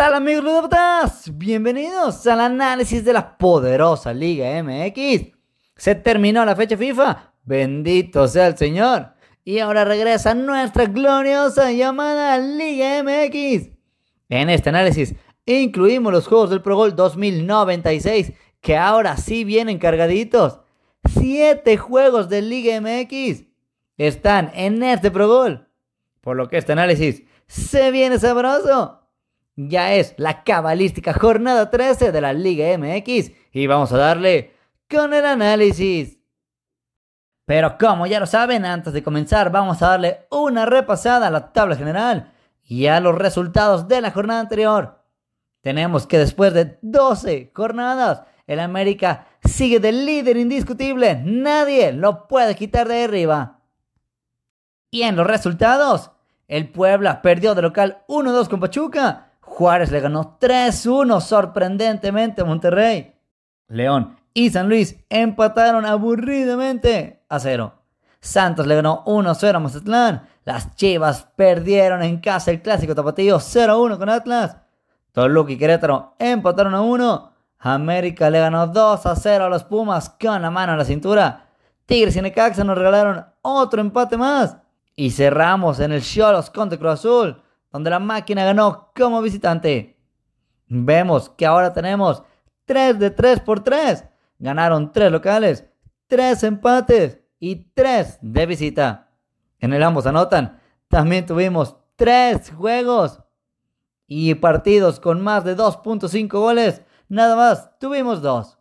tal amigos ludópatas? Bienvenidos al análisis de la poderosa Liga MX. Se terminó la fecha FIFA, bendito sea el Señor. Y ahora regresa nuestra gloriosa llamada Liga MX. En este análisis incluimos los juegos del Pro Bowl 2096, que ahora sí vienen cargaditos. Siete juegos de Liga MX están en este Pro Bowl. Por lo que este análisis se viene sabroso. Ya es la cabalística jornada 13 de la Liga MX y vamos a darle con el análisis. Pero como ya lo saben, antes de comenzar vamos a darle una repasada a la tabla general y a los resultados de la jornada anterior. Tenemos que después de 12 jornadas, el América sigue de líder indiscutible. Nadie lo puede quitar de arriba. Y en los resultados, el Puebla perdió de local 1-2 con Pachuca Juárez le ganó 3-1 sorprendentemente a Monterrey. León y San Luis empataron aburridamente a 0. Santos le ganó 1-0 a Mazatlán. Las Chivas perdieron en casa el clásico tapatío 0-1 con Atlas. Toluca y Querétaro empataron a 1. América le ganó 2-0 a los Pumas con la mano en la cintura. Tigres y Necaxa nos regalaron otro empate más. Y cerramos en el Cholos contra Cruz Azul donde la máquina ganó como visitante. Vemos que ahora tenemos 3 de 3 por 3. Ganaron 3 locales, 3 empates y 3 de visita. En el ambos anotan. También tuvimos 3 juegos y partidos con más de 2.5 goles. Nada más, tuvimos 2.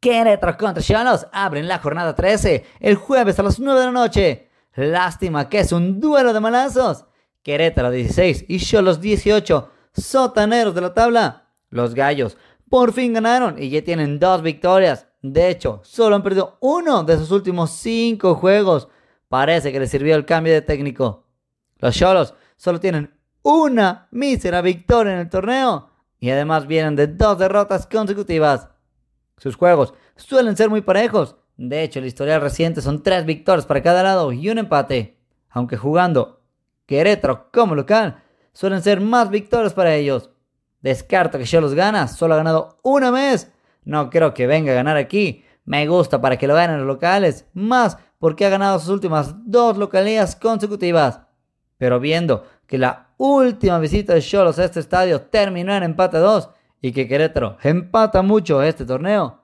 Querétaro contra Cholos abren la jornada 13 el jueves a las 9 de la noche. Lástima que es un duelo de malazos. Querétaro 16 y Cholos 18, sotaneros de la tabla. Los gallos por fin ganaron y ya tienen dos victorias. De hecho, solo han perdido uno de sus últimos cinco juegos. Parece que les sirvió el cambio de técnico. Los Cholos solo tienen una mísera victoria en el torneo y además vienen de dos derrotas consecutivas. Sus juegos suelen ser muy parejos. De hecho, el historial reciente son tres victorias para cada lado y un empate. Aunque jugando Querétaro como local suelen ser más victorias para ellos. Descarto que los gana, solo ha ganado una vez. No creo que venga a ganar aquí. Me gusta para que lo ganen los locales, más porque ha ganado sus últimas dos localías consecutivas. Pero viendo que la última visita de Cholos a este estadio terminó en empate 2 y que Querétaro empata mucho este torneo,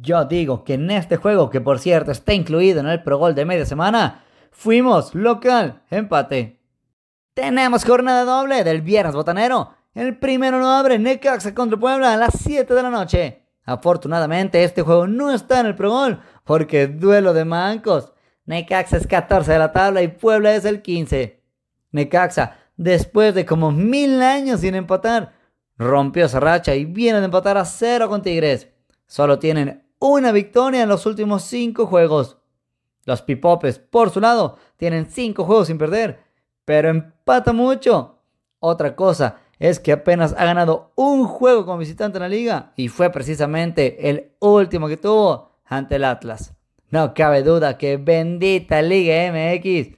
yo digo que en este juego, que por cierto está incluido en el Pro Gol de media semana, fuimos local empate. Tenemos jornada doble del viernes botanero. El primero no abre Necaxa contra Puebla a las 7 de la noche. Afortunadamente este juego no está en el Pro Gol porque duelo de mancos. Necaxa es 14 de la tabla y Puebla es el 15. Necaxa, después de como mil años sin empatar, rompió esa racha y viene de empatar a cero con Tigres. Solo tienen una victoria en los últimos 5 juegos. Los Pipopes, por su lado, tienen 5 juegos sin perder pero empata mucho. Otra cosa es que apenas ha ganado un juego como visitante en la liga y fue precisamente el último que tuvo ante el Atlas. No cabe duda que bendita Liga MX.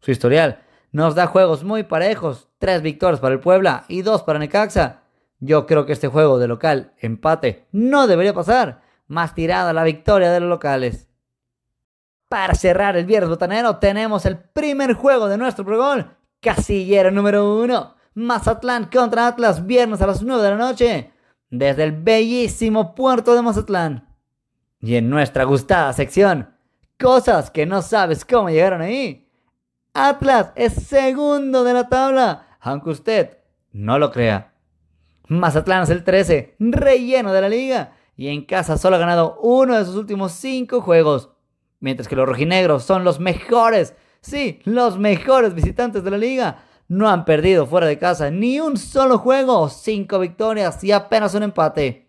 Su historial nos da juegos muy parejos, tres victorias para el Puebla y dos para Necaxa. Yo creo que este juego de local empate no debería pasar, más tirada la victoria de los locales. Para cerrar el viernes botanero tenemos el primer juego de nuestro programa, casillero número uno, Mazatlán contra Atlas, viernes a las 9 de la noche, desde el bellísimo puerto de Mazatlán. Y en nuestra gustada sección, cosas que no sabes cómo llegaron ahí. Atlas es segundo de la tabla, aunque usted no lo crea. Mazatlán es el 13, relleno de la liga, y en casa solo ha ganado uno de sus últimos cinco juegos mientras que los rojinegros son los mejores, sí, los mejores visitantes de la liga. No han perdido fuera de casa ni un solo juego, cinco victorias y apenas un empate.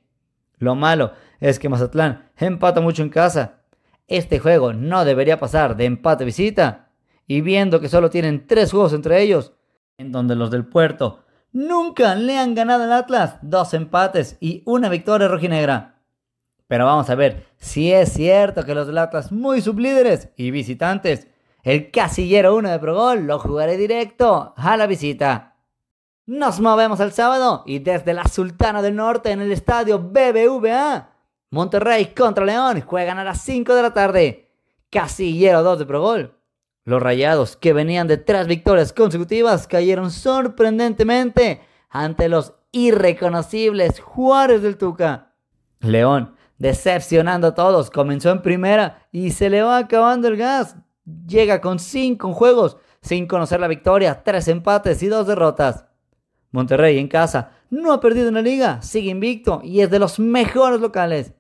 Lo malo es que Mazatlán empata mucho en casa. Este juego no debería pasar de empate visita. Y viendo que solo tienen tres juegos entre ellos, en donde los del puerto nunca le han ganado al Atlas, dos empates y una victoria rojinegra. Pero vamos a ver si es cierto que los Atlas, muy sublíderes y visitantes, el casillero 1 de Progol lo jugaré directo a la visita. Nos movemos al sábado y desde la Sultana del Norte en el estadio BBVA, Monterrey contra León juegan a las 5 de la tarde. Casillero 2 de Pro Gol. Los Rayados, que venían de tres victorias consecutivas, cayeron sorprendentemente ante los irreconocibles Juárez del Tuca. León, decepcionando a todos, comenzó en primera y se le va acabando el gas. Llega con cinco juegos sin conocer la victoria, tres empates y dos derrotas. Monterrey en casa no ha perdido en la liga, sigue invicto y es de los mejores locales.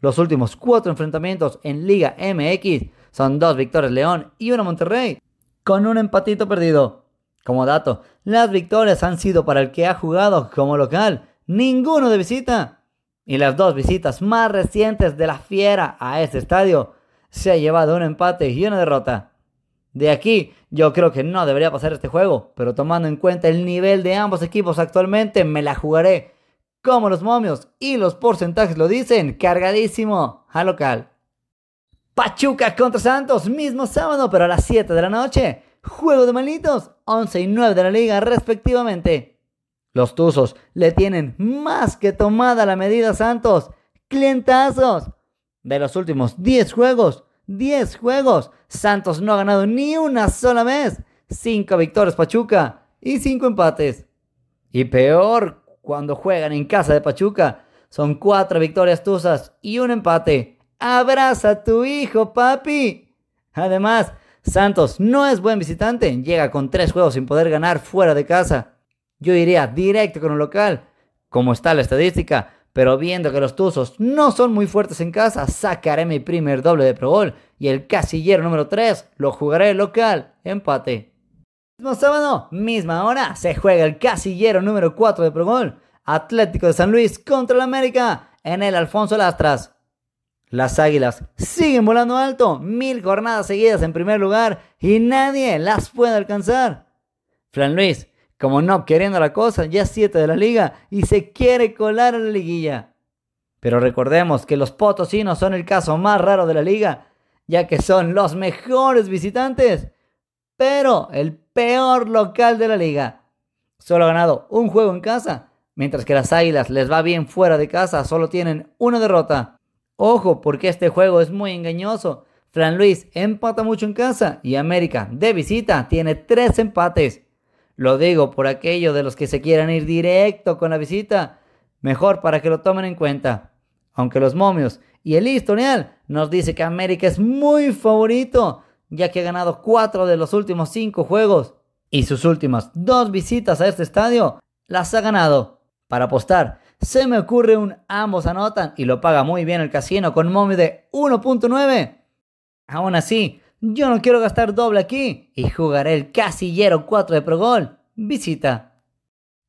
Los últimos cuatro enfrentamientos en Liga MX son dos victorias León y una Monterrey, con un empatito perdido. Como dato, las victorias han sido para el que ha jugado como local, ninguno de visita. Y las dos visitas más recientes de la Fiera a este estadio se ha llevado un empate y una derrota. De aquí, yo creo que no debería pasar este juego, pero tomando en cuenta el nivel de ambos equipos actualmente, me la jugaré como los momios y los porcentajes lo dicen, cargadísimo a local. Pachuca contra Santos, mismo sábado, pero a las 7 de la noche. Juego de malitos, 11 y 9 de la liga respectivamente. Los Tuzos le tienen más que tomada la medida Santos. Clientazos. De los últimos 10 juegos, 10 juegos. Santos no ha ganado ni una sola vez. 5 victorias Pachuca y 5 empates. Y peor, cuando juegan en casa de Pachuca, son 4 victorias tuzas y un empate. Abraza a tu hijo, papi. Además, Santos no es buen visitante. Llega con 3 juegos sin poder ganar fuera de casa. Yo iría directo con un local. Como está la estadística, pero viendo que los Tuzos no son muy fuertes en casa, sacaré mi primer doble de Pro Bowl y el casillero número 3 lo jugaré local, empate. Mismo sábado, misma hora, se juega el casillero número 4 de Pro Bowl, Atlético de San Luis contra el América en el Alfonso Lastras. Las Águilas siguen volando alto, mil jornadas seguidas en primer lugar y nadie las puede alcanzar. Flan Luis como no queriendo la cosa, ya siete de la liga y se quiere colar a la liguilla. Pero recordemos que los potosinos son el caso más raro de la liga, ya que son los mejores visitantes, pero el peor local de la liga. Solo ha ganado un juego en casa, mientras que las Águilas les va bien fuera de casa, solo tienen una derrota. Ojo, porque este juego es muy engañoso. Fran Luis empata mucho en casa y América de visita tiene tres empates. Lo digo por aquello de los que se quieran ir directo con la visita. Mejor para que lo tomen en cuenta. Aunque los momios y el historial nos dice que América es muy favorito, ya que ha ganado cuatro de los últimos cinco juegos. Y sus últimas dos visitas a este estadio las ha ganado. Para apostar, se me ocurre un ambos anotan y lo paga muy bien el casino con momio de 1.9. Aún así, yo no quiero gastar doble aquí y jugaré el casillero 4 de Pro Gol. Visita.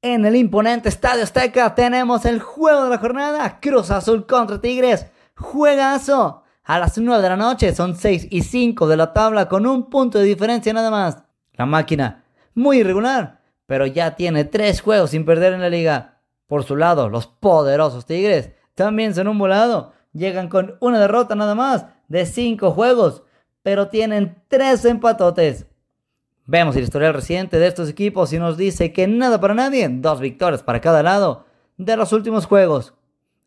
En el imponente Estadio Azteca tenemos el juego de la jornada. Cruz Azul contra Tigres. Juegazo. A las 9 de la noche son 6 y 5 de la tabla con un punto de diferencia nada más. La máquina, muy irregular, pero ya tiene 3 juegos sin perder en la liga. Por su lado, los poderosos Tigres también son un volado. Llegan con una derrota nada más de 5 juegos pero tienen tres empatotes. Vemos el historial reciente de estos equipos y nos dice que nada para nadie, dos victorias para cada lado de los últimos juegos.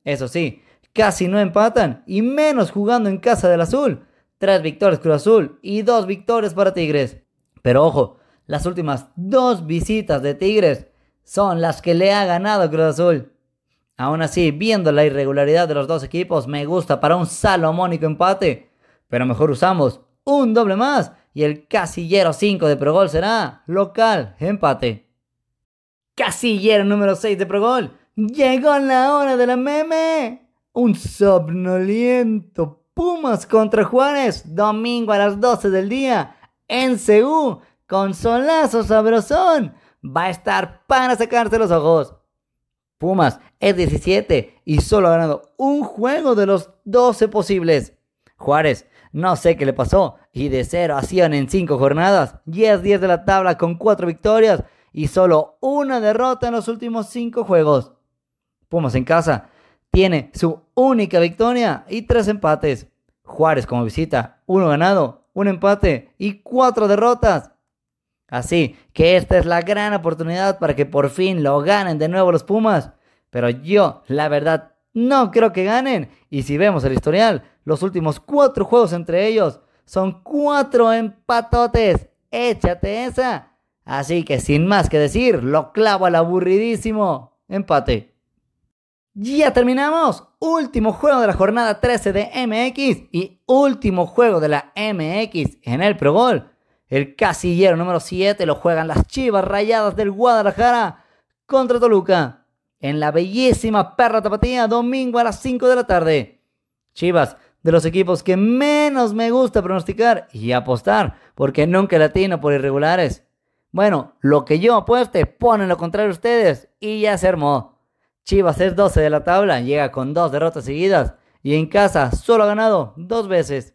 Eso sí, casi no empatan y menos jugando en casa del azul. Tres victorias Cruz Azul y dos victorias para Tigres. Pero ojo, las últimas dos visitas de Tigres son las que le ha ganado Cruz Azul. Aún así, viendo la irregularidad de los dos equipos, me gusta para un salomónico empate pero mejor usamos un doble más y el casillero 5 de Progol será local, empate. Casillero número 6 de Progol. Llegó la hora de la meme. Un somnoliento Pumas contra Juárez. Domingo a las 12 del día. En CU. Con solazo sabrosón. Va a estar para sacarse los ojos. Pumas es 17 y solo ha ganado un juego de los 12 posibles. Juárez no sé qué le pasó. Y de 0 a 100 en 5 jornadas. 10-10 de la tabla con 4 victorias y solo una derrota en los últimos 5 juegos. Pumas en casa tiene su única victoria y 3 empates. Juárez como visita, 1 ganado, 1 empate y 4 derrotas. Así que esta es la gran oportunidad para que por fin lo ganen de nuevo los Pumas. Pero yo, la verdad, no creo que ganen. Y si vemos el historial, los últimos cuatro juegos entre ellos son cuatro empatotes. Échate esa. Así que sin más que decir, lo clavo al aburridísimo empate. Ya terminamos. Último juego de la jornada 13 de MX y último juego de la MX en el Pro Bowl. El casillero número 7 lo juegan las Chivas Rayadas del Guadalajara contra Toluca en la bellísima perra tapatía domingo a las 5 de la tarde. Chivas, de los equipos que menos me gusta pronosticar y apostar, porque nunca latino por irregulares. Bueno, lo que yo apueste, ponen lo contrario ustedes y ya se armó. Chivas es 12 de la tabla, llega con dos derrotas seguidas y en casa solo ha ganado dos veces.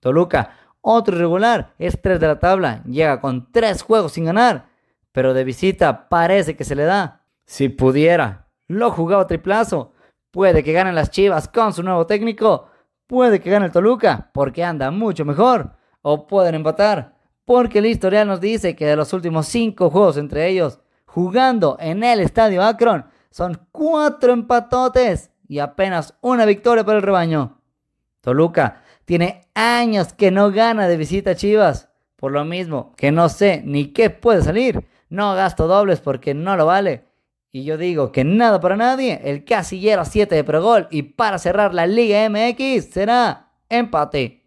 Toluca, otro irregular, es 3 de la tabla, llega con tres juegos sin ganar, pero de visita parece que se le da. Si pudiera, lo jugaba triplazo. Puede que ganen las Chivas con su nuevo técnico, puede que gane el Toluca porque anda mucho mejor, o pueden empatar porque el historial nos dice que de los últimos cinco juegos entre ellos, jugando en el estadio Akron, son cuatro empatotes y apenas una victoria para el rebaño. Toluca tiene años que no gana de visita a Chivas. Por lo mismo que no sé ni qué puede salir. No gasto dobles porque no lo vale. Y yo digo que nada para nadie. El casillero 7 de Progol. Y para cerrar la Liga MX será empate.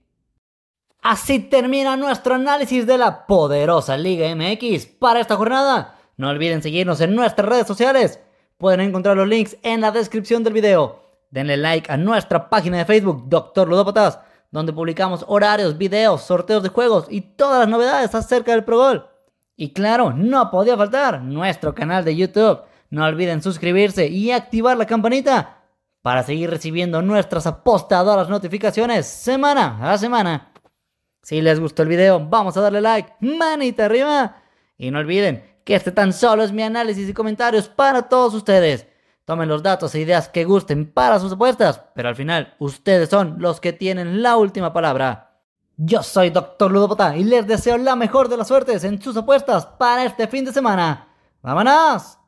Así termina nuestro análisis de la poderosa Liga MX para esta jornada. No olviden seguirnos en nuestras redes sociales. Pueden encontrar los links en la descripción del video. Denle like a nuestra página de Facebook, Doctor Ludópatas, donde publicamos horarios, videos, sorteos de juegos y todas las novedades acerca del Pro Gol. Y claro, no podía faltar nuestro canal de YouTube. No olviden suscribirse y activar la campanita para seguir recibiendo nuestras apostadoras notificaciones semana a semana. Si les gustó el video, vamos a darle like, manita arriba. Y no olviden que este tan solo es mi análisis y comentarios para todos ustedes. Tomen los datos e ideas que gusten para sus apuestas, pero al final ustedes son los que tienen la última palabra. Yo soy Dr. Ludopota y les deseo la mejor de las suertes en sus apuestas para este fin de semana. ¡Vámonos!